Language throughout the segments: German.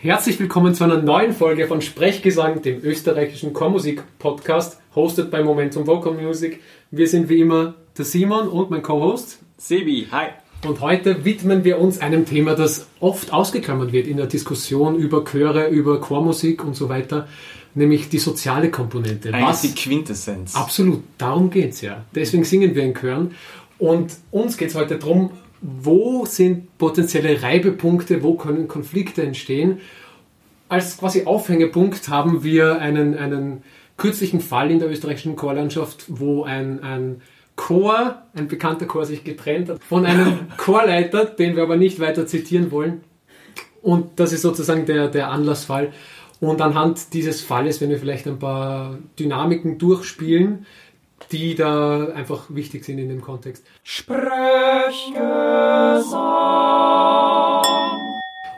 Herzlich willkommen zu einer neuen Folge von Sprechgesang, dem österreichischen Chormusik-Podcast, hosted bei Momentum Vocal Music. Wir sind wie immer der Simon und mein Co-Host Sebi. Hi. Und heute widmen wir uns einem Thema, das oft ausgeklammert wird in der Diskussion über Chöre, über Chormusik und so weiter, nämlich die soziale Komponente. Eigentlich Was? die Quintessenz. Absolut, darum geht es ja. Deswegen singen wir in Chören. Und uns geht es heute darum, wo sind potenzielle Reibepunkte, wo können Konflikte entstehen. Als quasi Aufhängepunkt haben wir einen, einen kürzlichen Fall in der österreichischen Chorlandschaft, wo ein, ein Chor, ein bekannter Chor sich getrennt hat von einem Chorleiter, den wir aber nicht weiter zitieren wollen. Und das ist sozusagen der, der Anlassfall. Und anhand dieses Falles werden wir vielleicht ein paar Dynamiken durchspielen, die da einfach wichtig sind in dem Kontext. Sprechgesang.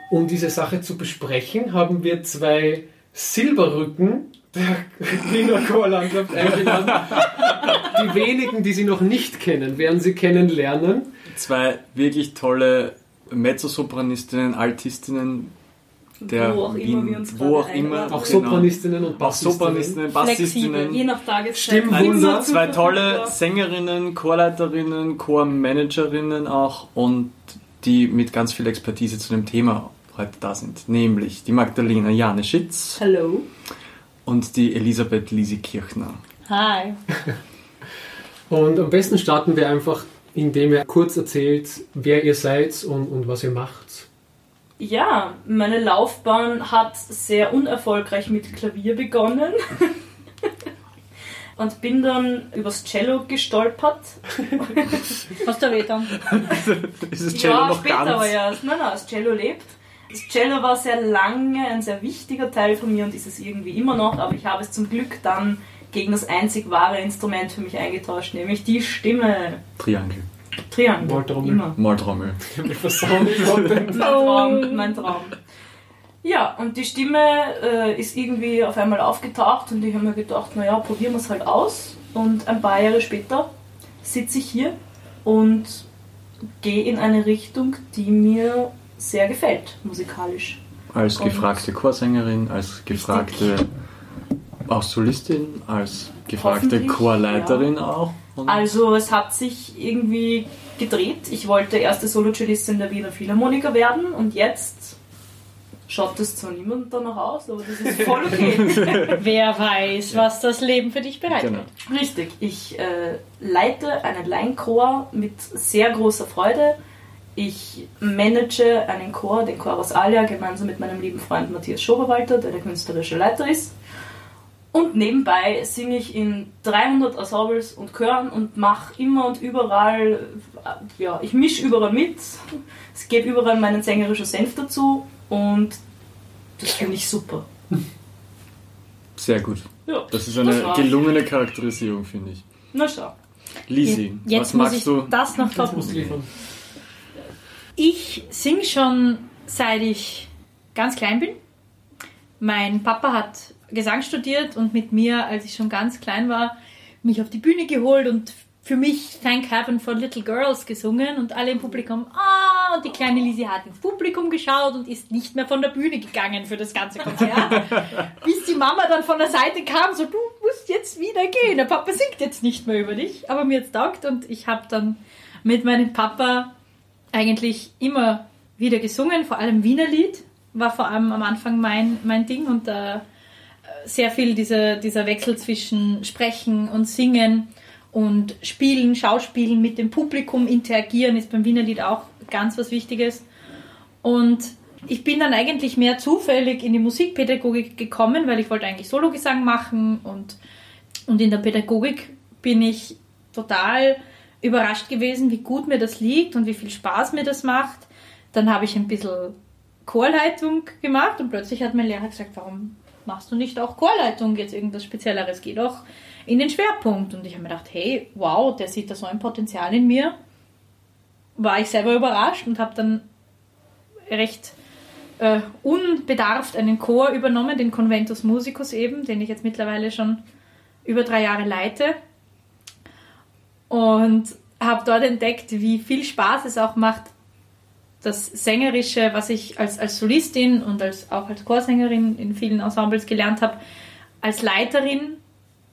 Um diese Sache zu besprechen, haben wir zwei Silberrücken der Wiener Chorlandschaft eingeladen. Die wenigen, die sie noch nicht kennen, werden sie kennenlernen. Zwei wirklich tolle Mezzosopranistinnen, Altistinnen, der wo auch Wien, immer wir uns wo auch immer. Auch genau. Sopranistinnen und Bassistinnen. Sopranistinnen, Bassistinnen. Flexibel, je nach Tageszeit. Stimmwunder. Zwei tolle Sängerinnen, Chorleiterinnen, Chormanagerinnen auch und die mit ganz viel Expertise zu dem Thema heute da sind. Nämlich die Magdalena Jane Schitz. Hallo und die Elisabeth Lisi Kirchner. Hi. und am besten starten wir einfach, indem ihr kurz erzählt, wer ihr seid und, und was ihr macht. Ja, meine Laufbahn hat sehr unerfolgreich mit Klavier begonnen. und bin dann übers Cello gestolpert. Hast du dann? ist das Cello ja, noch später ganz? aber erst. Nein, nein, das Cello lebt. Das Cello war sehr lange ein sehr wichtiger Teil von mir und ist es irgendwie immer noch, aber ich habe es zum Glück dann gegen das einzig wahre Instrument für mich eingetauscht, nämlich die Stimme. Triangel. Triangel. Molltrommel. Immer. Molltrommel. mein Traum, mein Traum. Ja, und die Stimme äh, ist irgendwie auf einmal aufgetaucht und ich habe mir gedacht, naja, probieren wir es halt aus. Und ein paar Jahre später sitze ich hier und gehe in eine Richtung, die mir sehr gefällt, musikalisch. Als und gefragte Chorsängerin, als gefragte auch Solistin, als gefragte Chorleiterin ja. auch. Also es hat sich irgendwie gedreht. Ich wollte erste Solo-Cellistin der Wiener Philharmoniker werden und jetzt schaut das zwar niemand danach aus, aber das ist voll okay. Wer weiß, was das Leben für dich bereitet. Genau. Richtig. Ich äh, leite einen Laienchor mit sehr großer Freude ich manage einen Chor, den Chorus Alia, gemeinsam mit meinem lieben Freund Matthias Schoberwalter, der der künstlerische Leiter ist. Und nebenbei singe ich in 300 Ensembles und Chören und mache immer und überall, ja, ich mische überall mit. Es gebe überall meinen sängerischen Senf dazu und das finde ich super. Sehr gut. Ja, das ist eine das gelungene Charakterisierung, finde ich. Na schau. Lisi, Jetzt was magst du? Das noch toppen. Ich singe schon seit ich ganz klein bin. Mein Papa hat Gesang studiert und mit mir, als ich schon ganz klein war, mich auf die Bühne geholt und für mich Thank Heaven for Little Girls gesungen und alle im Publikum, ah, und die kleine Lisi hat ins Publikum geschaut und ist nicht mehr von der Bühne gegangen für das ganze Konzert. Bis die Mama dann von der Seite kam, so, du musst jetzt wieder gehen, der Papa singt jetzt nicht mehr über dich, aber mir jetzt taugt und ich habe dann mit meinem Papa eigentlich immer wieder gesungen, vor allem Wiener Lied war vor allem am Anfang mein, mein Ding und da äh, sehr viel dieser, dieser Wechsel zwischen Sprechen und Singen und Spielen, Schauspielen mit dem Publikum, interagieren ist beim Wiener Lied auch ganz was Wichtiges. Und ich bin dann eigentlich mehr zufällig in die Musikpädagogik gekommen, weil ich wollte eigentlich Sologesang machen und, und in der Pädagogik bin ich total überrascht gewesen, wie gut mir das liegt und wie viel Spaß mir das macht. Dann habe ich ein bisschen Chorleitung gemacht und plötzlich hat mein Lehrer gesagt, warum machst du nicht auch Chorleitung, jetzt irgendwas Spezielleres, geht auch in den Schwerpunkt. Und ich habe mir gedacht, hey, wow, der sieht da so ein Potenzial in mir. War ich selber überrascht und habe dann recht äh, unbedarft einen Chor übernommen, den Conventus Musicus eben, den ich jetzt mittlerweile schon über drei Jahre leite und habe dort entdeckt, wie viel Spaß es auch macht, das Sängerische, was ich als, als Solistin und als, auch als Chorsängerin in vielen Ensembles gelernt habe, als Leiterin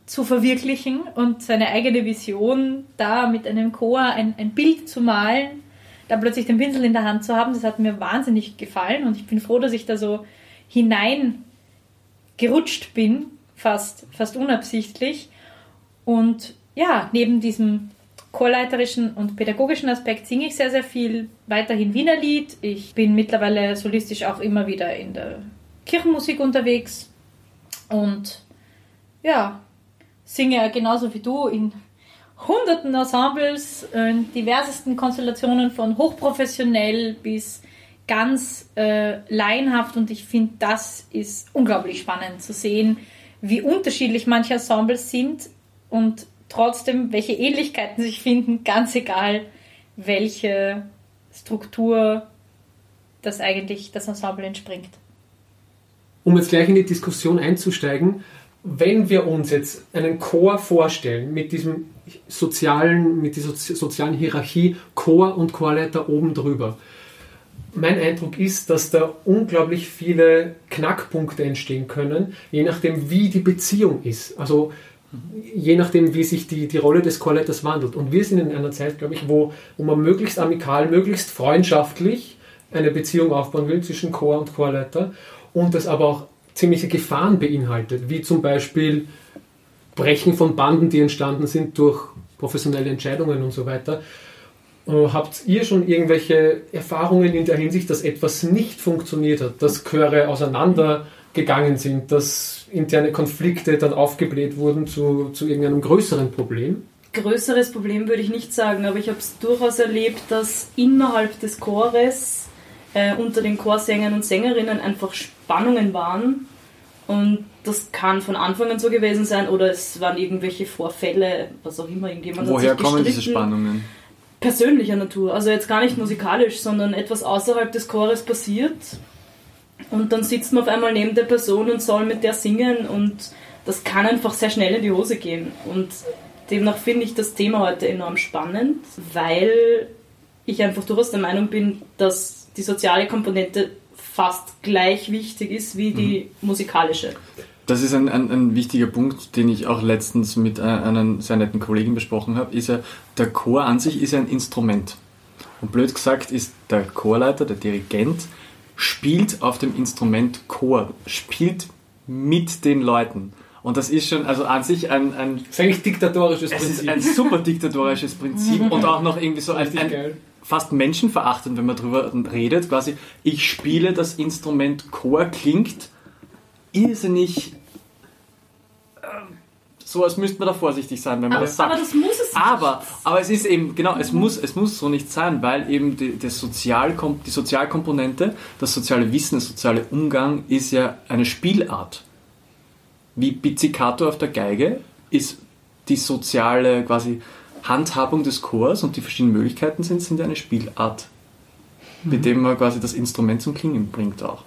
zu verwirklichen und seine eigene Vision da mit einem Chor ein, ein Bild zu malen, da plötzlich den Pinsel in der Hand zu haben, das hat mir wahnsinnig gefallen und ich bin froh, dass ich da so hinein gerutscht bin, fast, fast unabsichtlich. Und ja, neben diesem chorleiterischen und pädagogischen Aspekt singe ich sehr, sehr viel weiterhin Wiener Lied. Ich bin mittlerweile solistisch auch immer wieder in der Kirchenmusik unterwegs und ja, singe genauso wie du in hunderten Ensembles, in diversesten Konstellationen von hochprofessionell bis ganz äh, laienhaft und ich finde, das ist unglaublich spannend zu sehen, wie unterschiedlich manche Ensembles sind und trotzdem, welche Ähnlichkeiten sich finden, ganz egal, welche Struktur das eigentlich das Ensemble entspringt. Um jetzt gleich in die Diskussion einzusteigen, wenn wir uns jetzt einen Chor vorstellen mit diesem sozialen, mit dieser sozialen Hierarchie, Chor und Chorleiter oben drüber. Mein Eindruck ist, dass da unglaublich viele Knackpunkte entstehen können, je nachdem, wie die Beziehung ist. Also je nachdem, wie sich die, die Rolle des Chorleiters wandelt. Und wir sind in einer Zeit, glaube ich, wo, wo man möglichst amikal, möglichst freundschaftlich eine Beziehung aufbauen will zwischen Chor und Chorleiter und das aber auch ziemliche Gefahren beinhaltet, wie zum Beispiel Brechen von Banden, die entstanden sind durch professionelle Entscheidungen und so weiter. Äh, habt ihr schon irgendwelche Erfahrungen in der Hinsicht, dass etwas nicht funktioniert hat, dass Chöre auseinandergegangen sind, dass interne Konflikte dann aufgebläht wurden zu, zu irgendeinem größeren Problem? Größeres Problem würde ich nicht sagen, aber ich habe es durchaus erlebt, dass innerhalb des Chores äh, unter den Chorsängern und Sängerinnen einfach Spannungen waren. Und das kann von Anfang an so gewesen sein oder es waren irgendwelche Vorfälle, was auch immer, irgendjemand Woher kommen diese Spannungen? Persönlicher Natur, also jetzt gar nicht musikalisch, sondern etwas außerhalb des Chores passiert. Und dann sitzt man auf einmal neben der Person und soll mit der singen und das kann einfach sehr schnell in die Hose gehen. Und demnach finde ich das Thema heute enorm spannend, weil ich einfach durchaus der Meinung bin, dass die soziale Komponente fast gleich wichtig ist wie die mhm. musikalische. Das ist ein, ein, ein, wichtiger Punkt, den ich auch letztens mit einer sehr netten Kollegin besprochen habe, ist ja, der Chor an sich ist ein Instrument. Und blöd gesagt ist der Chorleiter, der Dirigent, spielt auf dem Instrument Chor, spielt mit den Leuten. Und das ist schon, also an sich ein, ein das ist eigentlich diktatorisches Prinzip. Es ist ein super diktatorisches Prinzip und auch noch irgendwie so ein, ein, fast menschenverachtend, wenn man darüber redet. Quasi, ich spiele das Instrument Chor, klingt irrsinnig so als müsste man da vorsichtig sein, wenn man aber, das sagt. Aber das muss es aber, aber es ist eben, genau, es muss, es muss so nicht sein, weil eben die, die, Sozialkom die Sozialkomponente, das soziale Wissen, der soziale Umgang ist ja eine Spielart. Wie Pizzicato auf der Geige ist die soziale quasi Handhabung des Chors und die verschiedenen Möglichkeiten sind, sind eine Spielart, mhm. mit dem man quasi das Instrument zum Klingen bringt auch.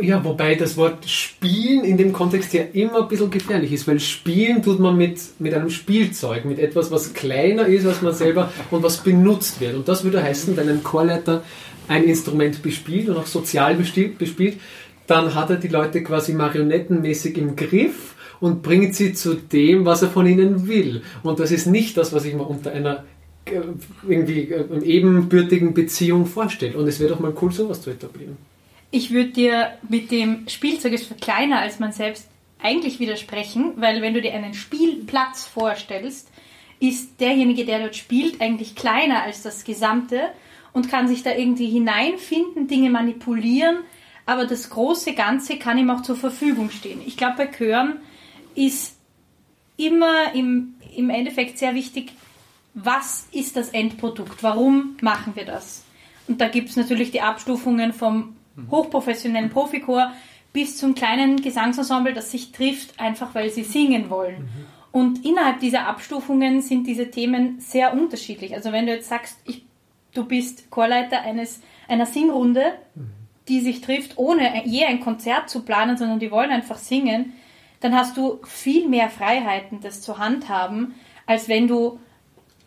Ja, wobei das Wort Spielen in dem Kontext ja immer ein bisschen gefährlich ist, weil Spielen tut man mit, mit einem Spielzeug, mit etwas, was kleiner ist als man selber und was benutzt wird. Und das würde heißen, wenn ein Chorleiter ein Instrument bespielt und auch sozial bespielt, dann hat er die Leute quasi marionettenmäßig im Griff und bringt sie zu dem, was er von ihnen will. Und das ist nicht das, was ich mir unter einer äh, irgendwie äh, ebenbürtigen Beziehung vorstelle. Und es wäre doch mal cool, sowas zu etablieren. Ich würde dir mit dem Spielzeug ist kleiner als man selbst eigentlich widersprechen, weil wenn du dir einen Spielplatz vorstellst, ist derjenige, der dort spielt, eigentlich kleiner als das Gesamte und kann sich da irgendwie hineinfinden, Dinge manipulieren, aber das große Ganze kann ihm auch zur Verfügung stehen. Ich glaube, bei Chören ist immer im, im Endeffekt sehr wichtig, was ist das Endprodukt? Warum machen wir das? Und da gibt es natürlich die Abstufungen vom hochprofessionellen Profichor bis zum kleinen Gesangsensemble, das sich trifft, einfach weil sie singen wollen. Mhm. Und innerhalb dieser Abstufungen sind diese Themen sehr unterschiedlich. Also wenn du jetzt sagst, ich, du bist Chorleiter eines, einer Singrunde, mhm. die sich trifft, ohne je ein Konzert zu planen, sondern die wollen einfach singen, dann hast du viel mehr Freiheiten, das zu handhaben, als wenn du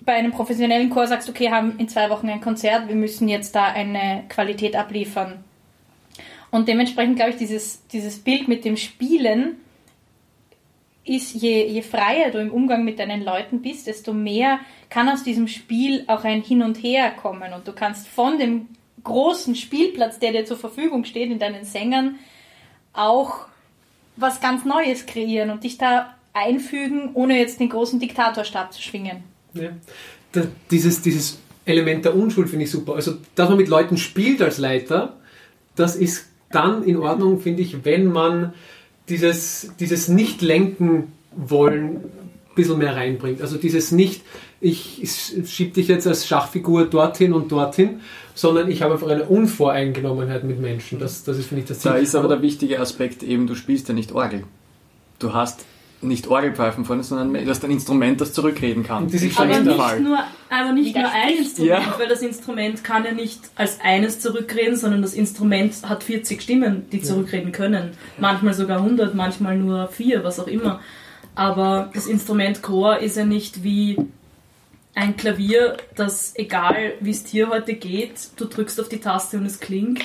bei einem professionellen Chor sagst, okay, haben in zwei Wochen ein Konzert, wir müssen jetzt da eine Qualität abliefern. Und dementsprechend glaube ich, dieses, dieses Bild mit dem Spielen ist, je, je freier du im Umgang mit deinen Leuten bist, desto mehr kann aus diesem Spiel auch ein Hin und Her kommen. Und du kannst von dem großen Spielplatz, der dir zur Verfügung steht, in deinen Sängern, auch was ganz Neues kreieren und dich da einfügen, ohne jetzt den großen Diktatorstab zu schwingen. Ja. Da, dieses, dieses Element der Unschuld finde ich super. Also, dass man mit Leuten spielt als Leiter, das ist dann in Ordnung, finde ich, wenn man dieses, dieses Nicht-Lenken wollen ein bisschen mehr reinbringt. Also dieses nicht, ich schiebe dich jetzt als Schachfigur dorthin und dorthin, sondern ich habe einfach eine Unvoreingenommenheit mit Menschen. Das, das ist, finde ich, das Ziel. Da ist aber der wichtige Aspekt eben, du spielst ja nicht Orgel. Du hast nicht Orgelpfeifen vorne, sondern du hast ein Instrument, das zurückreden kann. aber, nicht nur, aber nicht nur ein Instrument, ja. weil das Instrument kann ja nicht als eines zurückreden, sondern das Instrument hat 40 Stimmen, die zurückreden können. Manchmal sogar 100, manchmal nur 4, was auch immer. Aber das Instrument Chor ist ja nicht wie ein Klavier, das egal wie es dir heute geht, du drückst auf die Taste und es klingt.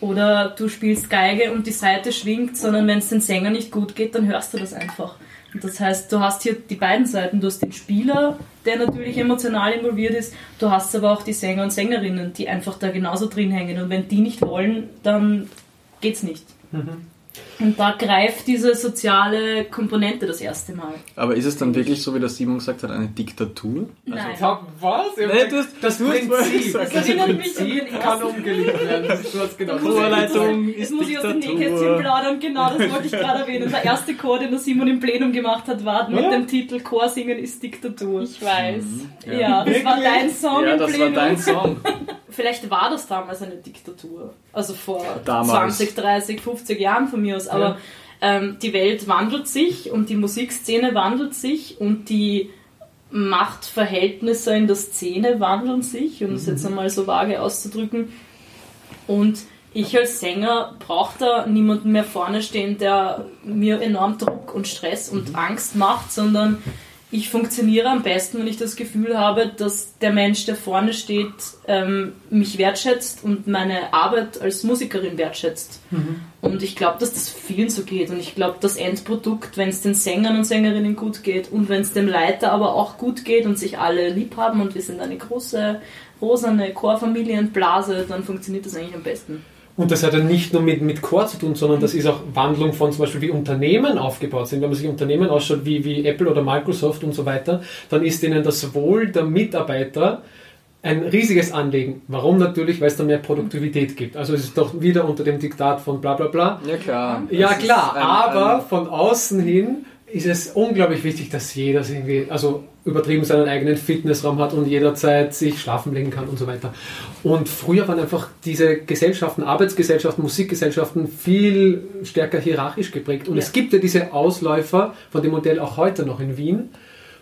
Oder du spielst Geige und die Seite schwingt, sondern wenn es den Sänger nicht gut geht, dann hörst du das einfach. Das heißt, du hast hier die beiden Seiten. Du hast den Spieler, der natürlich emotional involviert ist. Du hast aber auch die Sänger und Sängerinnen, die einfach da genauso drin hängen. Und wenn die nicht wollen, dann geht's nicht. Mhm. Und da greift diese soziale Komponente das erste Mal. Aber ist es dann wirklich so, wie der Simon gesagt hat, eine Diktatur? Nein. Also, was? Nee, das, das, Prinzip, das, das Prinzip kann umgelegt werden. Du hast genau Vorleitung ist muss ich aus dem Nähkästchen plaudern, genau, das wollte ich gerade erwähnen. Der erste Chor, den der Simon im Plenum gemacht hat, war mit ja? dem Titel Chor singen ist Diktatur. Ich weiß. Mhm. Ja, ja das war dein Song ja, im das Plenum. war dein Song. Vielleicht war das damals eine Diktatur. Also vor damals. 20, 30, 50 Jahren von mir aus. Aber ja. ähm, die Welt wandelt sich und die Musikszene wandelt sich und die Machtverhältnisse in der Szene wandeln sich, um es mhm. jetzt einmal so vage auszudrücken. Und ich als Sänger brauche da niemanden mehr vorne stehen, der mir enorm Druck und Stress und mhm. Angst macht, sondern ich funktioniere am besten, wenn ich das Gefühl habe, dass der Mensch, der vorne steht, ähm, mich wertschätzt und meine Arbeit als Musikerin wertschätzt. Mhm. Und ich glaube, dass das vielen so geht. Und ich glaube, das Endprodukt, wenn es den Sängern und Sängerinnen gut geht und wenn es dem Leiter aber auch gut geht und sich alle lieb haben und wir sind eine große, rosane Chorfamilienblase, dann funktioniert das eigentlich am besten. Und das hat ja nicht nur mit, mit Core zu tun, sondern das ist auch Wandlung von zum Beispiel wie Unternehmen aufgebaut sind. Wenn man sich Unternehmen ausschaut wie, wie Apple oder Microsoft und so weiter, dann ist ihnen das Wohl der Mitarbeiter ein riesiges Anliegen. Warum natürlich? Weil es da mehr Produktivität gibt. Also es ist doch wieder unter dem Diktat von bla bla bla. Ja klar. Ja klar, ein, aber ein von außen hin ist es unglaublich wichtig, dass jeder irgendwie, also übertrieben seinen eigenen Fitnessraum hat und jederzeit sich schlafen legen kann und so weiter. Und früher waren einfach diese Gesellschaften, Arbeitsgesellschaften, Musikgesellschaften viel stärker hierarchisch geprägt. Und ja. es gibt ja diese Ausläufer von dem Modell auch heute noch in Wien.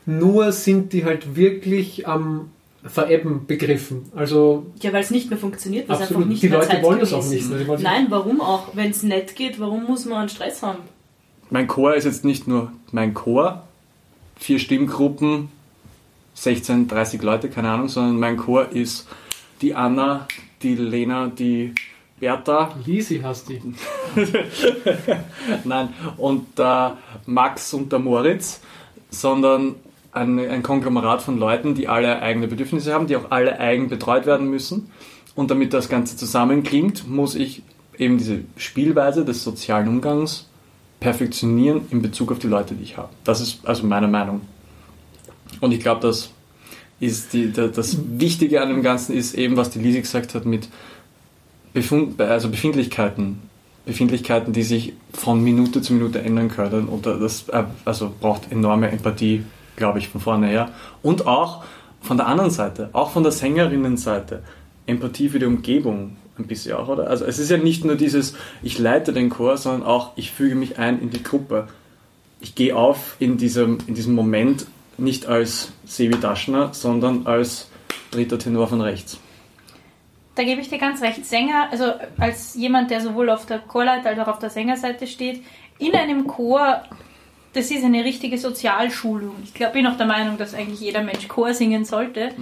Nur sind die halt wirklich am Verebben begriffen. Also ja, weil es nicht mehr funktioniert, weil es einfach nicht die mehr Leute Zeit wollen das auch nicht. Nein, warum auch? Wenn es nett geht, warum muss man einen Stress haben? Mein Chor ist jetzt nicht nur mein Chor, vier Stimmgruppen, 16, 30 Leute, keine Ahnung, sondern mein Chor ist die Anna, die Lena, die Bertha. Lisi hast die. Nein, und der Max und der Moritz, sondern ein, ein Konglomerat von Leuten, die alle eigene Bedürfnisse haben, die auch alle eigen betreut werden müssen. Und damit das Ganze zusammenklingt, muss ich eben diese Spielweise des sozialen Umgangs perfektionieren in Bezug auf die Leute, die ich habe. Das ist also meine Meinung. Und ich glaube, das ist die, das Wichtige an dem Ganzen ist eben, was die Lisi gesagt hat mit Befund, also Befindlichkeiten. Befindlichkeiten, die sich von Minute zu Minute ändern können. Und das äh, also braucht enorme Empathie, glaube ich, von vorne her. Und auch von der anderen Seite, auch von der Sängerinnenseite, Empathie für die Umgebung ein bisschen auch, oder? Also es ist ja nicht nur dieses, ich leite den Chor, sondern auch, ich füge mich ein in die Gruppe. Ich gehe auf in diesem, in diesem Moment nicht als Sevi Daschner, sondern als dritter Tenor von rechts. Da gebe ich dir ganz recht. Sänger, also als jemand, der sowohl auf der Chorleiter als auch auf der Sängerseite steht, in einem Chor das ist eine richtige Sozialschulung. Ich glaube, bin auch der Meinung, dass eigentlich jeder Mensch Chor singen sollte,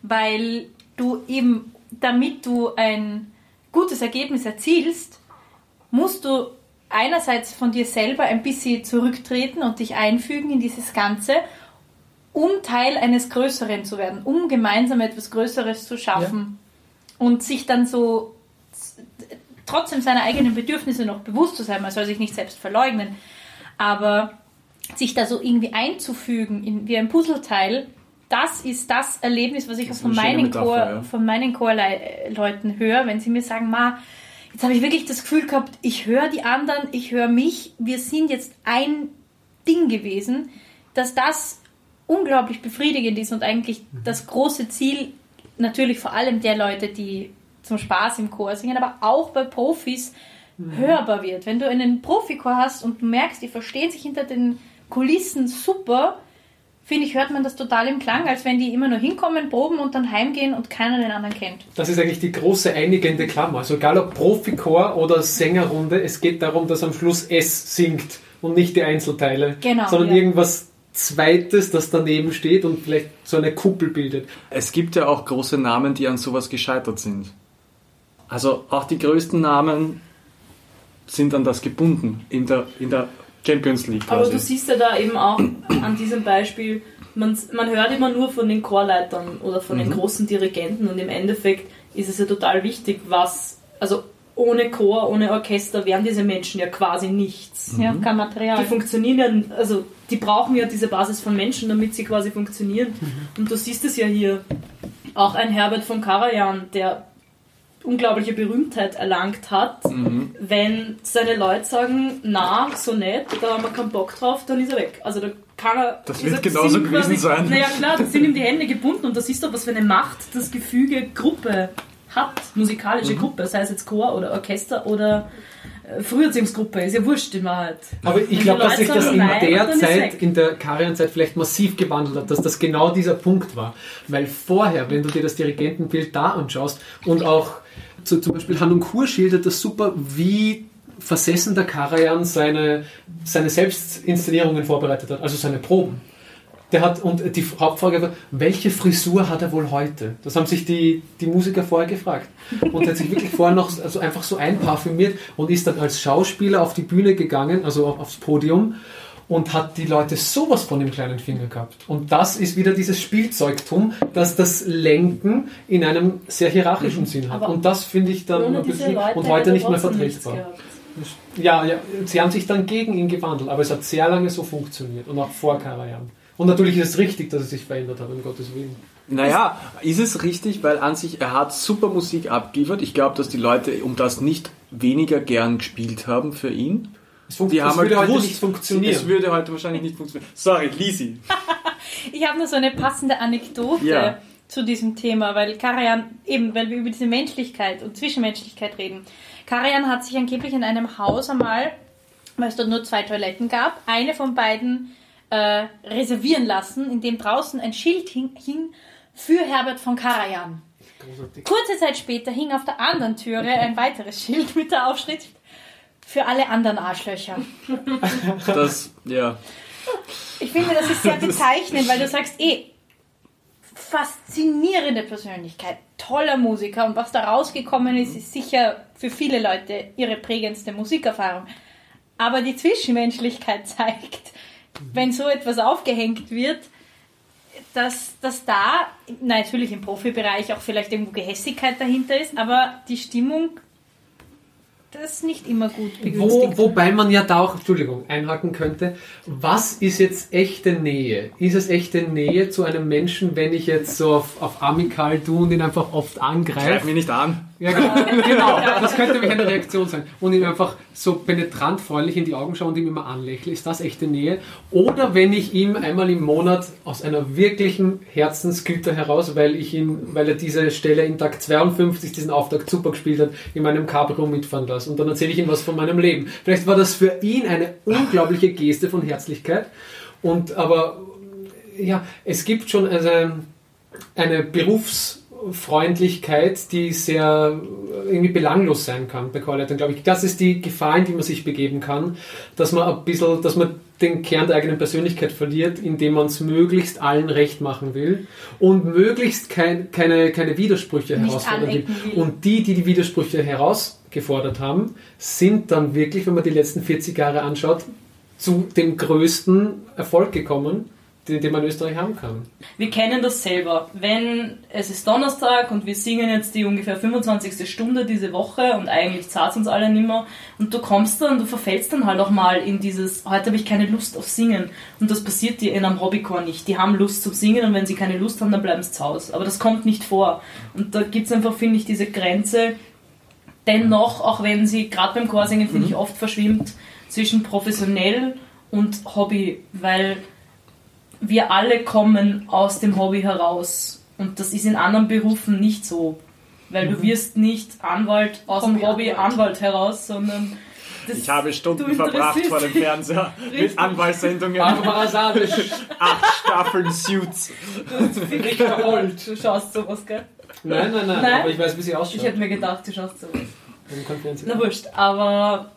weil du eben, damit du ein gutes Ergebnis erzielst, musst du einerseits von dir selber ein bisschen zurücktreten und dich einfügen in dieses Ganze, um Teil eines Größeren zu werden, um gemeinsam etwas Größeres zu schaffen und sich dann so trotzdem seiner eigenen Bedürfnisse noch bewusst zu sein. Man soll sich nicht selbst verleugnen, aber sich da so irgendwie einzufügen in, wie ein Puzzleteil, das ist das Erlebnis, was ich ist von meinen, Metapher, Chor, ja. von meinen Chorleuten höre, wenn sie mir sagen, Ma, jetzt habe ich wirklich das Gefühl gehabt, ich höre die anderen, ich höre mich, wir sind jetzt ein Ding gewesen, dass das unglaublich befriedigend ist und eigentlich das große Ziel natürlich vor allem der Leute, die zum Spaß im Chor singen, aber auch bei Profis hörbar wird. Wenn du einen Profichor hast und du merkst, die verstehen sich hinter den Kulissen super, finde ich, hört man das total im Klang, als wenn die immer nur hinkommen, proben und dann heimgehen und keiner den anderen kennt. Das ist eigentlich die große einigende Klammer. Also egal ob Profichor oder Sängerrunde, es geht darum, dass am Schluss es singt und nicht die Einzelteile, Genau, sondern ja. irgendwas Zweites, das daneben steht und vielleicht so eine Kuppel bildet. Es gibt ja auch große Namen, die an sowas gescheitert sind. Also auch die größten Namen sind an das gebunden in der, in der Champions League Aber du quasi. siehst ja da eben auch an diesem Beispiel, man, man hört immer nur von den Chorleitern oder von den großen Dirigenten und im Endeffekt ist es ja total wichtig, was, also ohne Chor, ohne Orchester wären diese Menschen ja quasi nichts. Ja, kein Die Material. funktionieren ja, also die brauchen ja diese Basis von Menschen, damit sie quasi funktionieren. Und du siehst es ja hier. Auch ein Herbert von Karajan, der unglaubliche Berühmtheit erlangt hat, Mhm. wenn seine Leute sagen, na, so nett, da haben wir keinen Bock drauf, dann ist er weg. Also da kann er... Das ist wird genauso gewesen sein. Naja klar, da sind ihm die Hände gebunden und da siehst du, was für eine Macht das Gefüge Gruppe hat, Mhm. musikalische Gruppe, sei es jetzt Chor oder Orchester oder äh, Früherziehungsgruppe, ist ja wurscht in Wahrheit. Aber ich glaube, dass sich das in der Zeit, in der Karianzeit vielleicht massiv gewandelt hat, dass das genau dieser Punkt war. Weil vorher, wenn du dir das Dirigentenbild da anschaust und auch so, zum Beispiel Hanun Kur schildert das super, wie versessen der Karajan seine, seine Selbstinszenierungen vorbereitet hat, also seine Proben. Der hat, und die Hauptfrage war, welche Frisur hat er wohl heute? Das haben sich die, die Musiker vorher gefragt. Und er hat sich wirklich vorher noch also einfach so einparfümiert und ist dann als Schauspieler auf die Bühne gegangen, also auf- aufs Podium und hat die Leute sowas von dem kleinen Finger gehabt. Und das ist wieder dieses Spielzeugtum, das das Lenken in einem sehr hierarchischen Sinn hat. Aber und das finde ich dann ein bisschen Leute und heute nicht mehr vertretbar. Ja, ja, sie haben sich dann gegen ihn gewandelt, aber es hat sehr lange so funktioniert und auch vor Karajan. Und natürlich ist es richtig, dass es sich verändert hat, um Gottes Willen. Naja, ist es richtig, weil an sich er hat super Musik abgeliefert. Ich glaube, dass die Leute um das nicht weniger gern gespielt haben für ihn. Es, funkt, Die es haben halt würde heute gewusst, nicht funktionieren. Es würde heute wahrscheinlich nicht funktionieren. Sorry, Lisi. Ich habe nur so eine passende Anekdote Ja. zu diesem Thema, weil Karajan, eben, weil wir über diese Menschlichkeit und Zwischenmenschlichkeit reden. Karajan hat sich angeblich in einem Haus einmal, weil es dort nur zwei Toiletten gab, eine von beiden äh, reservieren lassen, in dem draußen ein Schild hing, hing für Herbert von Karajan. Großartig. Kurze Zeit später hing auf der anderen Türe ein weiteres Schild mit der Aufschrift für alle anderen Arschlöcher. Das, ja. Ich finde, das ist sehr bezeichnend, weil du sagst, eh, faszinierende Persönlichkeit, toller Musiker und was da rausgekommen ist, ist sicher für viele Leute ihre prägendste Musikerfahrung. Aber die Zwischenmenschlichkeit zeigt, wenn so etwas aufgehängt wird, dass, dass da na, natürlich im Profibereich auch vielleicht irgendwo Gehässigkeit dahinter ist, aber die Stimmung das nicht immer gut Wo, begünstigt. wobei man ja da auch, Entschuldigung, einhaken könnte, was ist jetzt echte Nähe? Ist es echte Nähe zu einem Menschen, wenn ich jetzt so auf, auf Amikal tue und ihn einfach oft Greif angreife? mich nicht an. Ja, genau. genau. Das könnte nämlich eine Reaktion sein. Und ihm einfach so penetrant freundlich in die Augen schaue und ihm immer anlächle. Ist das echte Nähe? Oder wenn ich ihm einmal im Monat aus einer wirklichen Herzensgüte heraus, weil ich ihn, weil er diese Stelle in Tag 52 diesen Auftakt super gespielt hat, in meinem Cabrio mitfahren lasse. Und dann erzähle ich ihm was von meinem Leben. Vielleicht war das für ihn eine unglaubliche Geste von Herzlichkeit. Und aber ja, es gibt schon eine, eine Berufsfreundlichkeit, die sehr irgendwie belanglos sein kann bei Chorleitern, glaube ich. Das ist die Gefahr, in die man sich begeben kann, dass man ein bisschen, dass man den Kern der eigenen Persönlichkeit verliert, indem man es möglichst allen recht machen will und möglichst kein, keine, keine Widersprüche Nicht herausfordern will. Und die, die die Widersprüche herausgefordert haben, sind dann wirklich, wenn man die letzten 40 Jahre anschaut, zu dem größten Erfolg gekommen, den, den man in Österreich haben kann. Wir kennen das selber. Wenn es ist Donnerstag und wir singen jetzt die ungefähr 25. Stunde diese Woche und eigentlich zahlt uns alle nimmer und du kommst dann, du verfällst dann halt auch mal in dieses, heute habe ich keine Lust auf Singen und das passiert dir in einem Hobbychor nicht. Die haben Lust zum Singen und wenn sie keine Lust haben, dann bleiben sie zu Hause. Aber das kommt nicht vor. Und da gibt es einfach, finde ich, diese Grenze, dennoch, auch wenn sie gerade beim Chorsingen, finde ich, oft verschwimmt zwischen professionell und Hobby, weil wir alle kommen aus dem Hobby heraus. Und das ist in anderen Berufen nicht so. Weil du wirst nicht Anwalt aus dem Hobby Hobby-Anwalt. Anwalt heraus, sondern das, Ich habe Stunden verbracht vor dem. Fernseher mit Anwaltssendungen. Barbara Sabisch, Acht Staffeln Suits. Richter Holt. Du schaust sowas, gell? Nein, nein, nein, Nein? aber ich weiß, wie sie ausschaut. Ich hätte mir gedacht, du schaust sowas. Na wurscht, aber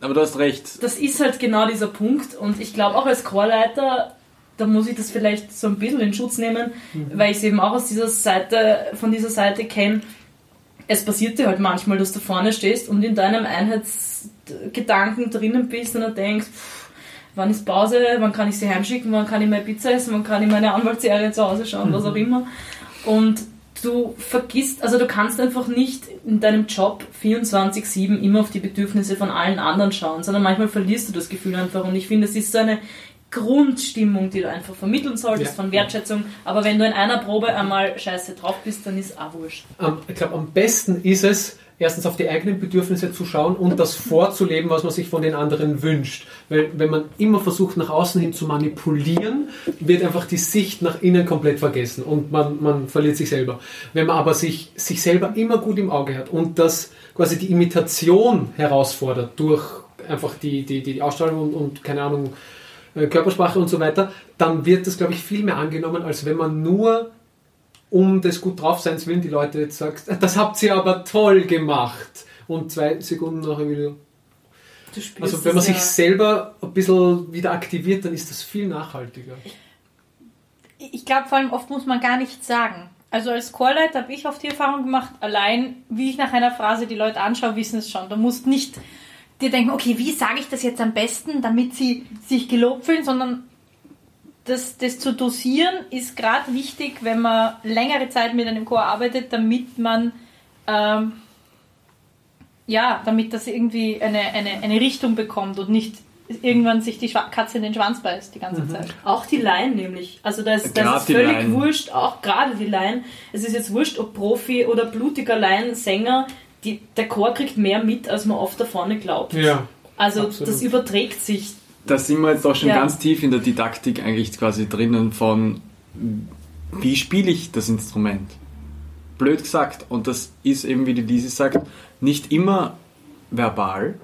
Aber du hast recht. das ist halt genau dieser Punkt und ich glaube auch als Chorleiter, da muss ich das vielleicht so ein bisschen in Schutz nehmen, weil ich es eben auch aus dieser Seite, von dieser Seite kenne. Es passiert dir halt manchmal, dass du vorne stehst und in deinem Einheitsgedanken drinnen bist und dann denkst, pff, wann ist Pause, wann kann ich sie heimschicken, wann kann ich meine Pizza essen, wann kann ich meine Anwaltsserie zu Hause schauen, was auch immer. Und du vergisst, also du kannst einfach nicht in deinem Job 24-7 immer auf die Bedürfnisse von allen anderen schauen, sondern manchmal verlierst du das Gefühl einfach. Und ich finde, es ist so eine Grundstimmung, die du einfach vermitteln solltest Ja. von Wertschätzung. Aber wenn du in einer Probe einmal scheiße drauf bist, dann ist auch wurscht. Am- ich glaube, am besten ist es, erstens auf die eigenen Bedürfnisse zu schauen und das vorzuleben, was man sich von den anderen wünscht. Weil wenn man immer versucht, nach außen hin zu manipulieren, wird einfach die Sicht nach innen komplett vergessen und man, man verliert sich selber. Wenn man aber sich, sich selber immer gut im Auge hat und das quasi die Imitation herausfordert durch einfach die, die, die Ausstrahlung und, und keine Ahnung, Körpersprache und so weiter, dann wird das, glaube ich, viel mehr angenommen, als wenn man nur um des gut draufseins willen die Leute jetzt sagt, das habt ihr aber toll gemacht. Und zwei Sekunden nachher wieder. Spürst Also wenn man sich ja. selber ein bisschen wieder aktiviert, dann ist das viel nachhaltiger. Ich glaube, vor allem oft muss man gar nichts sagen. Also als Chorleiter habe ich oft die Erfahrung gemacht, allein wie ich nach einer Phrase die Leute anschaue, wissen es schon. Du musst nicht dir denken, okay, wie sage ich das jetzt am besten, damit sie sich gelobt fühlen, sondern das, das zu dosieren ist gerade wichtig, wenn man längere Zeit mit einem Chor arbeitet, damit man ähm, ja, damit das irgendwie eine, eine, eine Richtung bekommt und nicht irgendwann sich die Katze in den Schwanz beißt die ganze Zeit. Auch die Laien nämlich. Also da ist, Gerade das ist völlig Laien. wurscht, auch gerade die Laien. Es ist jetzt wurscht, ob Profi oder blutiger Laiensänger, die, der Chor kriegt mehr mit, als man oft da vorne glaubt. Ja. Also absolut. das überträgt sich. Da sind wir jetzt auch schon Ja. ganz tief in der Didaktik eigentlich quasi drinnen von, wie spiele ich das Instrument? Blöd gesagt. Und das ist eben, wie die Lisi sagt, nicht immer verbal,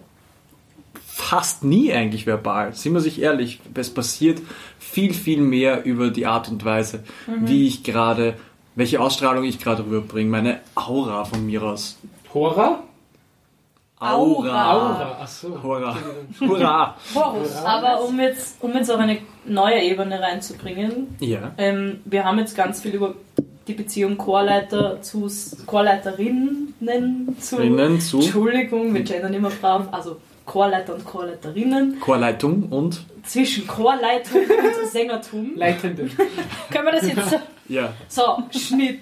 fast nie eigentlich verbal. Sind wir sich ehrlich, es passiert viel, viel mehr über die Art und Weise, wie ich gerade, welche Ausstrahlung ich gerade rüberbringe, meine Aura von mir aus. Hora? Aura. Aura. Achso. Hurra. Hurra. Horus. Aber um jetzt, um jetzt auf eine neue Ebene reinzubringen, Ja. ähm, wir haben jetzt ganz viel über die Beziehung Chorleiter zu Chorleiterinnen zu. Zu Entschuldigung, wir gendern immer brav. Also Chorleiter und Chorleiterinnen. Chorleitung und Zwischen Chorleitung und Sängertum. Leitende. Können wir das jetzt so ja. So, Schnitt.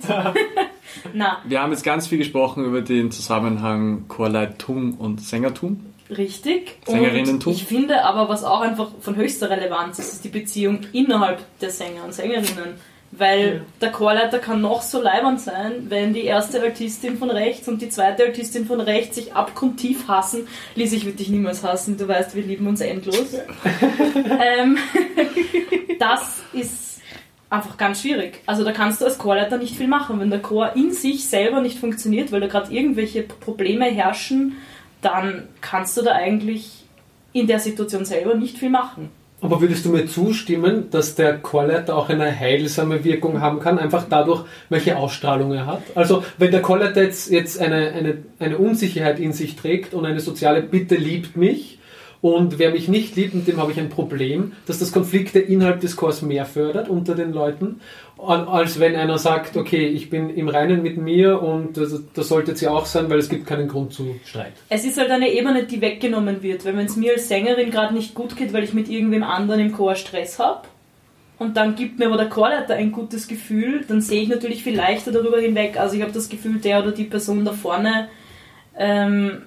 Na, Wir haben jetzt ganz viel gesprochen über den Zusammenhang Chorleitung und Sängertum. richtig. Sängerinnentum. Und ich finde aber, was auch einfach von höchster Relevanz ist, ist die Beziehung innerhalb der Sänger und Sängerinnen. Weil der Chorleiter kann noch so leibend sein, wenn die erste Altistin von rechts und die zweite Altistin von rechts sich abgrundtief hassen. Lies, ich würde dich niemals hassen, du weißt, wir lieben uns endlos. ähm, das ist einfach ganz schwierig. Also da kannst du als Chorleiter nicht viel machen. Wenn der Chor in sich selber nicht funktioniert, weil da gerade irgendwelche Probleme herrschen, dann kannst du da eigentlich in der Situation selber nicht viel machen. Aber würdest du mir zustimmen, dass der Chorleiter auch eine heilsame Wirkung haben kann, einfach dadurch, welche Ausstrahlung er hat? Also, wenn der Chorleiter jetzt, jetzt eine, eine, eine Unsicherheit in sich trägt und eine soziale Bitte liebt mich und wer mich nicht liebt, mit dem habe ich ein Problem, dass das Konflikte innerhalb des Chors mehr fördert unter den Leuten, als wenn einer sagt, okay, ich bin im Reinen mit mir und das, das sollte sie auch sein, weil es gibt keinen Grund zu Streit. Es ist halt eine Ebene, die weggenommen wird, weil wenn es mir als Sängerin gerade nicht gut geht, weil ich mit irgendwem anderen im Chor Stress habe, und dann gibt mir aber der Chorleiter ein gutes Gefühl, dann sehe ich natürlich viel leichter darüber hinweg. Also ich habe das Gefühl, der oder die Person da vorne ähm,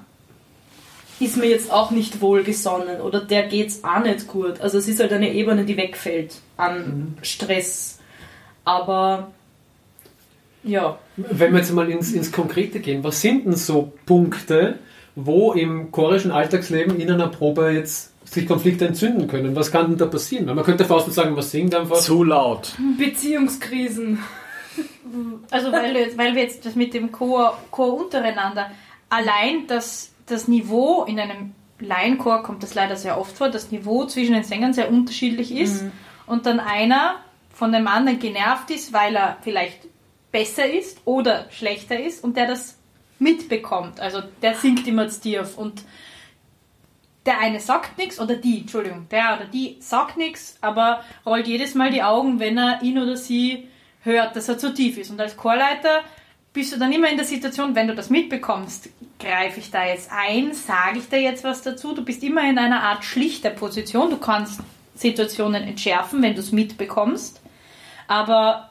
ist mir jetzt auch nicht wohlgesonnen oder der geht's auch nicht gut. Also es ist halt eine Ebene, die wegfällt an mhm. Stress. Aber ja. Wenn wir jetzt mal ins, ins Konkrete gehen, was sind denn so Punkte, wo im chorischen Alltagsleben in einer Probe jetzt sich Konflikte entzünden können? Was kann denn da passieren? Weil man könnte fast sagen, was singt einfach. Zu laut. Beziehungskrisen. Also weil, weil wir jetzt das mit dem Chor, Chor untereinander, allein das das Niveau in einem Laienchor kommt das leider sehr oft vor, das Niveau zwischen den Sängern sehr unterschiedlich ist mhm. und dann einer von dem anderen genervt ist, weil er vielleicht besser ist oder schlechter ist und der das mitbekommt. Also der singt immer Stief und der eine sagt nichts oder die, Entschuldigung, der oder die sagt nichts, aber rollt jedes Mal die Augen, wenn er ihn oder sie hört, dass er zu tief ist. Und als Chorleiter bist du dann immer in der Situation, wenn du das mitbekommst, greife ich da jetzt ein, sage ich da jetzt was dazu? Du bist immer in einer Art schlichter Position. Du kannst Situationen entschärfen, wenn du es mitbekommst. Aber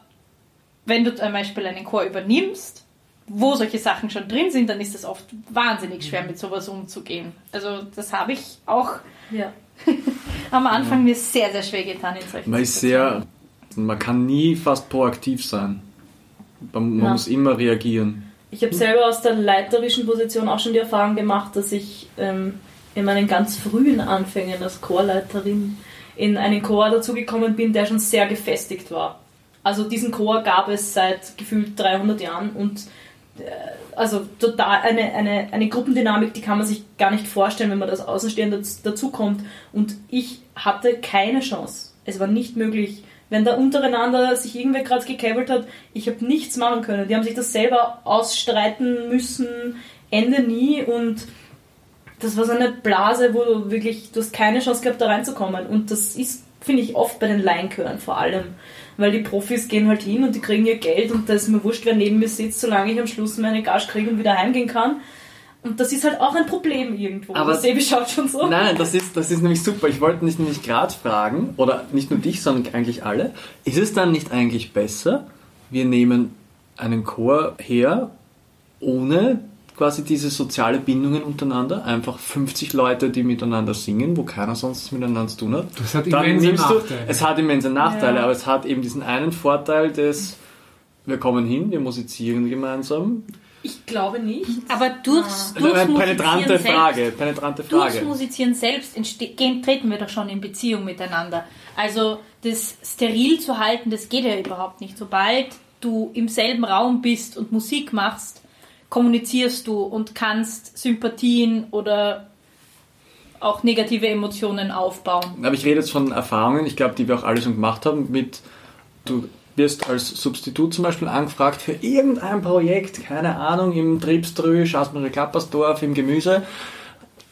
wenn du zum Beispiel einen Chor übernimmst, wo solche Sachen schon drin sind, dann ist es oft wahnsinnig schwer, mit sowas umzugehen. Also das habe ich auch ja. am Anfang mir sehr, sehr schwer getan in solchen man. Ist sehr, man kann nie fast proaktiv sein. Man, man muss immer reagieren. Ich habe selber aus der leiterischen Position auch schon die Erfahrung gemacht, dass ich ähm, in meinen ganz frühen Anfängen als Chorleiterin in einen Chor dazugekommen bin, der schon sehr gefestigt war. Also diesen Chor gab es seit gefühlt 300 Jahren und äh, also total eine, eine, eine Gruppendynamik, die kann man sich gar nicht vorstellen, wenn man das Außenstehende dazukommt. Und ich hatte keine Chance. Es war nicht möglich, wenn da untereinander sich irgendwer gerade gekabelt hat, ich habe nichts machen können. Die haben sich das selber ausstreiten müssen, Ende nie und das war so eine Blase, wo du wirklich, du hast keine Chance gehabt, da reinzukommen. Und das ist, finde ich, oft bei den Laienchören vor allem. Weil die Profis gehen halt hin und die kriegen ihr Geld und da ist mir wurscht, wer neben mir sitzt, solange ich am Schluss meine Gage kriege und wieder heimgehen kann. Und das ist halt auch ein Problem irgendwo. Aber Sebi schaut schon so. Nein, das ist, das ist nämlich super. Ich wollte dich nämlich gerade fragen, oder nicht nur dich, sondern eigentlich alle, ist es dann nicht eigentlich besser, wir nehmen einen Chor her, ohne quasi diese soziale Bindungen untereinander, einfach 50 Leute, die miteinander singen, wo keiner sonst miteinander zu tun hat. Das hat immense Nachteile. es hat immense Nachteile, ja. aber es hat eben diesen einen Vorteil des, wir kommen hin, wir musizieren gemeinsam, ich glaube nicht. Aber durchs, ah. durchs also penetrante Frage, selbst, penetrante Frage. Durchs Musizieren selbst entstehen, treten wir doch schon in Beziehung miteinander. Also das steril zu halten, das geht ja überhaupt nicht. Sobald du im selben Raum bist und Musik machst, kommunizierst du und kannst Sympathien oder auch negative Emotionen aufbauen. Aber ich rede jetzt von Erfahrungen, ich glaube, die wir auch alle schon gemacht haben, mit du wirst als Substitut zum Beispiel angefragt für irgendein Projekt, keine Ahnung, im Tripströ, Schaßmacher Klappersdorf, im Gemüse.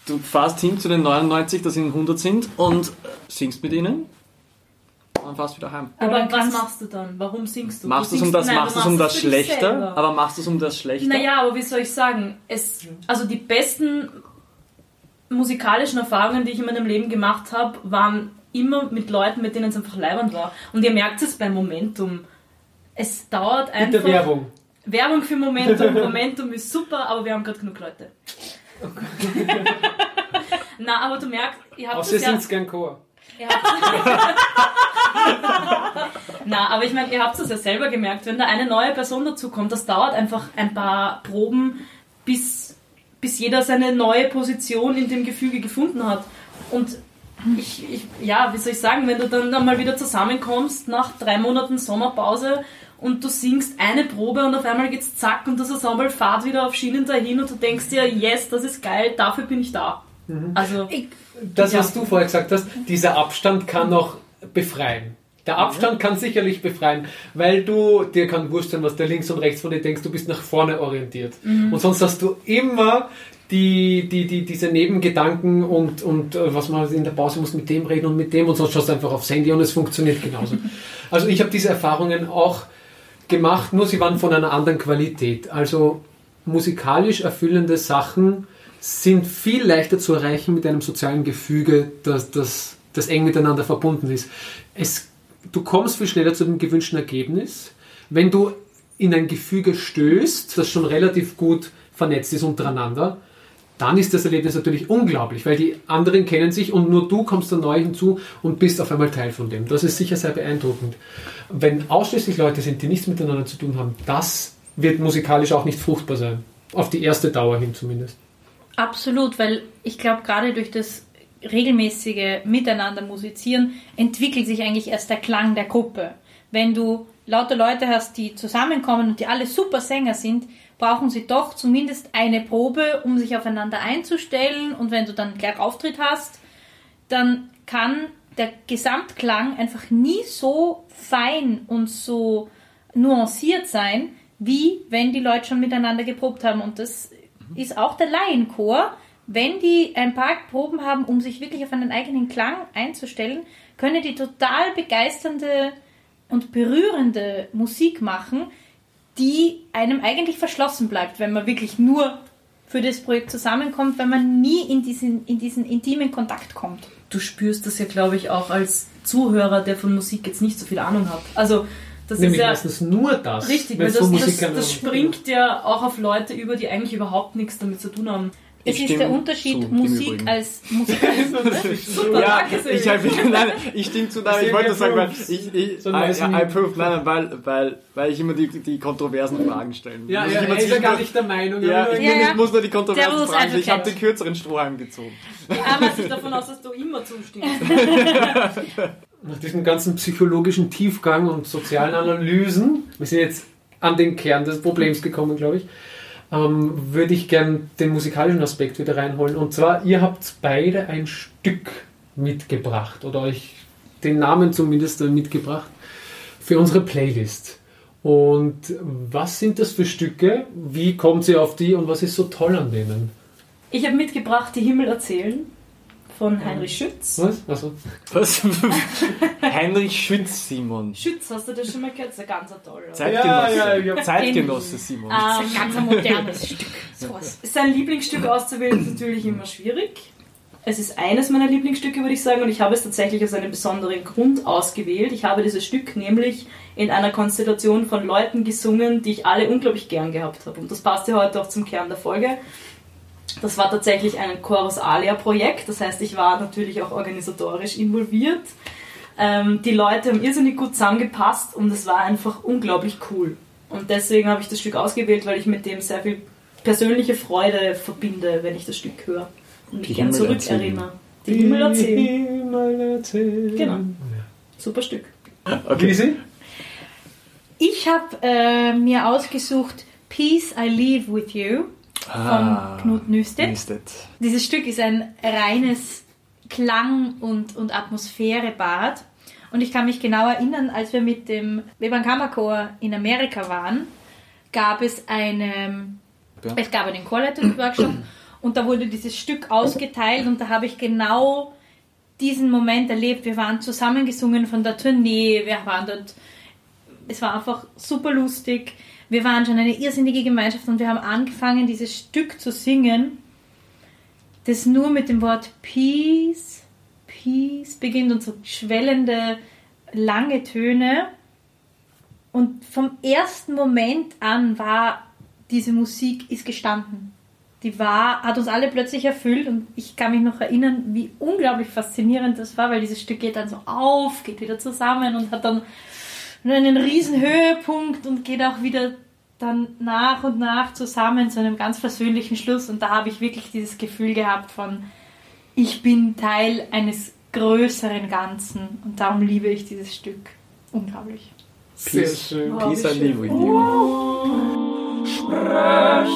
Du fährst hin zu den 99, da sind 100 sind und singst mit ihnen und fährst wieder heim. Aber was machst du dann? Warum singst du? Machst du es um das, nein, machst du um das Schlechter? Aber machst du es um das Schlechter? Naja, aber wie soll ich sagen? Es, also die besten musikalischen Erfahrungen, die ich in meinem Leben gemacht habe, waren immer mit Leuten, mit denen es einfach leibend war. Und ihr merkt es beim Momentum. Es dauert einfach. Mit der Werbung. Werbung für Momentum. Momentum ist super, aber wir haben gerade genug Leute. Okay. Na, aber du merkst, ihr habt Außer es ja, gern Chor. Na, aber ich meine, ihr habt es ja selber gemerkt, wenn da eine neue Person dazukommt, das dauert einfach ein paar Proben, bis, bis jeder seine neue Position in dem Gefüge gefunden hat. Und ich, ich, ja, wie soll ich sagen, wenn du dann mal wieder zusammenkommst nach drei Monaten Sommerpause und du singst eine Probe und auf einmal geht's zack und das Ensemble fahrt wieder auf Schienen dahin und du denkst dir, yes, das ist geil, dafür bin ich da. Mhm. Also, ich, das, was ja. du vorher gesagt hast, dieser Abstand kann noch befreien. Der Abstand kann sicherlich befreien, weil du dir kann wurscht sein, was der links und rechts von dir denkst, du bist nach vorne orientiert. Und sonst hast du immer die, die, die, diese Nebengedanken und, und äh, was man in der Pause muss mit dem reden und mit dem und sonst schaust du einfach aufs Handy und es funktioniert genauso. Also ich habe diese Erfahrungen auch gemacht, nur sie waren von einer anderen Qualität. Also musikalisch erfüllende Sachen sind viel leichter zu erreichen mit einem sozialen Gefüge, das, das, das eng miteinander verbunden ist. Es, du kommst viel schneller zu dem gewünschten Ergebnis, wenn du in ein Gefüge stößt, das schon relativ gut vernetzt ist untereinander, dann ist das Erlebnis natürlich unglaublich, weil die anderen kennen sich und nur du kommst da neu hinzu und bist auf einmal Teil von dem. Das ist sicher sehr beeindruckend. Wenn ausschließlich Leute sind, die nichts miteinander zu tun haben, das wird musikalisch auch nicht fruchtbar sein. Auf die erste Dauer hin zumindest. Absolut, weil ich glaube, gerade durch das regelmäßige Miteinander musizieren entwickelt sich eigentlich erst der Klang der Gruppe. Wenn du lauter Leute hast, die zusammenkommen und die alle super Sänger sind, brauchen sie doch zumindest eine Probe, um sich aufeinander einzustellen. Und wenn du dann gleich Auftritt hast, dann kann der Gesamtklang einfach nie so fein und so nuanciert sein, wie wenn die Leute schon miteinander geprobt haben. Und das ist auch der Laienchor. Wenn die ein paar Proben haben, um sich wirklich auf einen eigenen Klang einzustellen, können die total begeisternde und berührende Musik machen, die einem eigentlich verschlossen bleibt, wenn man wirklich nur für das Projekt zusammenkommt, wenn man nie in diesen, in diesen intimen Kontakt kommt. Du spürst das ja, glaube ich, auch als Zuhörer, der von Musik jetzt nicht so viel Ahnung hat. Also, das Nämlich ist ja meistens nur das. richtig, weil das, von das, das springt ja auch auf Leute über, die eigentlich überhaupt nichts damit zu tun haben. Es Ich ist der Unterschied zu, Musik als Musik. Super, Ja, ich, halt, nein, ich stimme zu, nein, ich wollte sagen, weil ich, ich, So ein I, I, approve, nein, weil, weil, weil ich immer die, die kontroversen Fragen stellen Ja, ja, ich ist ja gar nicht der Meinung. Ja, ich, Ja, bin- ja. ich muss nur die kontroversen Fragen stellen. Ich habe den kürzeren Strohhalm gezogen. Aber ich davon aus, dass du immer zustimmst. Nach diesem ganzen psychologischen Tiefgang und sozialen Analysen, wir sind jetzt an den Kern des Problems gekommen, glaube ich, ähm, würde ich gern den musikalischen Aspekt wieder reinholen. Und zwar, ihr habt beide ein Stück mitgebracht oder euch den Namen zumindest mitgebracht für unsere Playlist. Und was sind das für Stücke? Wie kommt sie auf die und was ist so toll an denen? Ich habe mitgebracht Die Himmel erzählen von Heinrich Schütz. Was? Also, Was? Heinrich Schütz, Simon. Schütz, hast du das schon mal gehört? Das ist ein ganz toller. Zeitgenosse. Ja, ja, ja. Zeitgenosse, Simon. Das ist ein ganz modernes Stück. Sowas. Sein Lieblingsstück auszuwählen ist natürlich immer schwierig. Es ist eines meiner Lieblingsstücke, würde ich sagen, und ich habe es tatsächlich aus einem besonderen Grund ausgewählt. Ich habe dieses Stück nämlich in einer Konstellation von Leuten gesungen, die ich alle unglaublich gern gehabt habe. Und das passt ja heute auch zum Kern der Folge. Das war tatsächlich ein Chorus Alia-Projekt, das heißt, ich war natürlich auch organisatorisch involviert. Ähm, die Leute haben irrsinnig gut zusammengepasst und es war einfach unglaublich cool. Und deswegen habe ich das Stück ausgewählt, weil ich mit dem sehr viel persönliche Freude verbinde, wenn ich das Stück höre und mich Die gern Himmel erzählen. zurückerinnere. Die Himmel erzählen. Himmel erzählen. Genau. Super Stück. Okay. Lisi? Ich habe äh, mir ausgesucht Peace I Leave With You von Ah, Knut Nystedt. Nystedt. Dieses Stück ist ein reines Klang- und, und Atmosphärebad. Und ich kann mich genau erinnern, als wir mit dem Webern Kammerchor in Amerika waren, gab es eine, Ja. es gab einen Chorleitungsworkshop und da wurde dieses Stück ausgeteilt und da habe ich genau diesen Moment erlebt. Wir waren zusammengesungen von der Tournee, wir waren dort, es war einfach super lustig. Wir waren schon eine irrsinnige Gemeinschaft und wir haben angefangen, dieses Stück zu singen, das nur mit dem Wort Peace, Peace beginnt und so schwellende, lange Töne. Und vom ersten Moment an war diese Musik ist gestanden. Die war, hat uns alle plötzlich erfüllt und ich kann mich noch erinnern, wie unglaublich faszinierend das war, weil dieses Stück geht dann so auf, geht wieder zusammen und hat dann einen riesen Höhepunkt und geht auch wieder dann nach und nach zusammen zu einem ganz persönlichen Schluss. Und da habe ich wirklich dieses Gefühl gehabt von ich bin Teil eines größeren Ganzen. Und darum liebe ich dieses Stück. Unglaublich. Sehr Peace, schön. peace I live with you. Sprech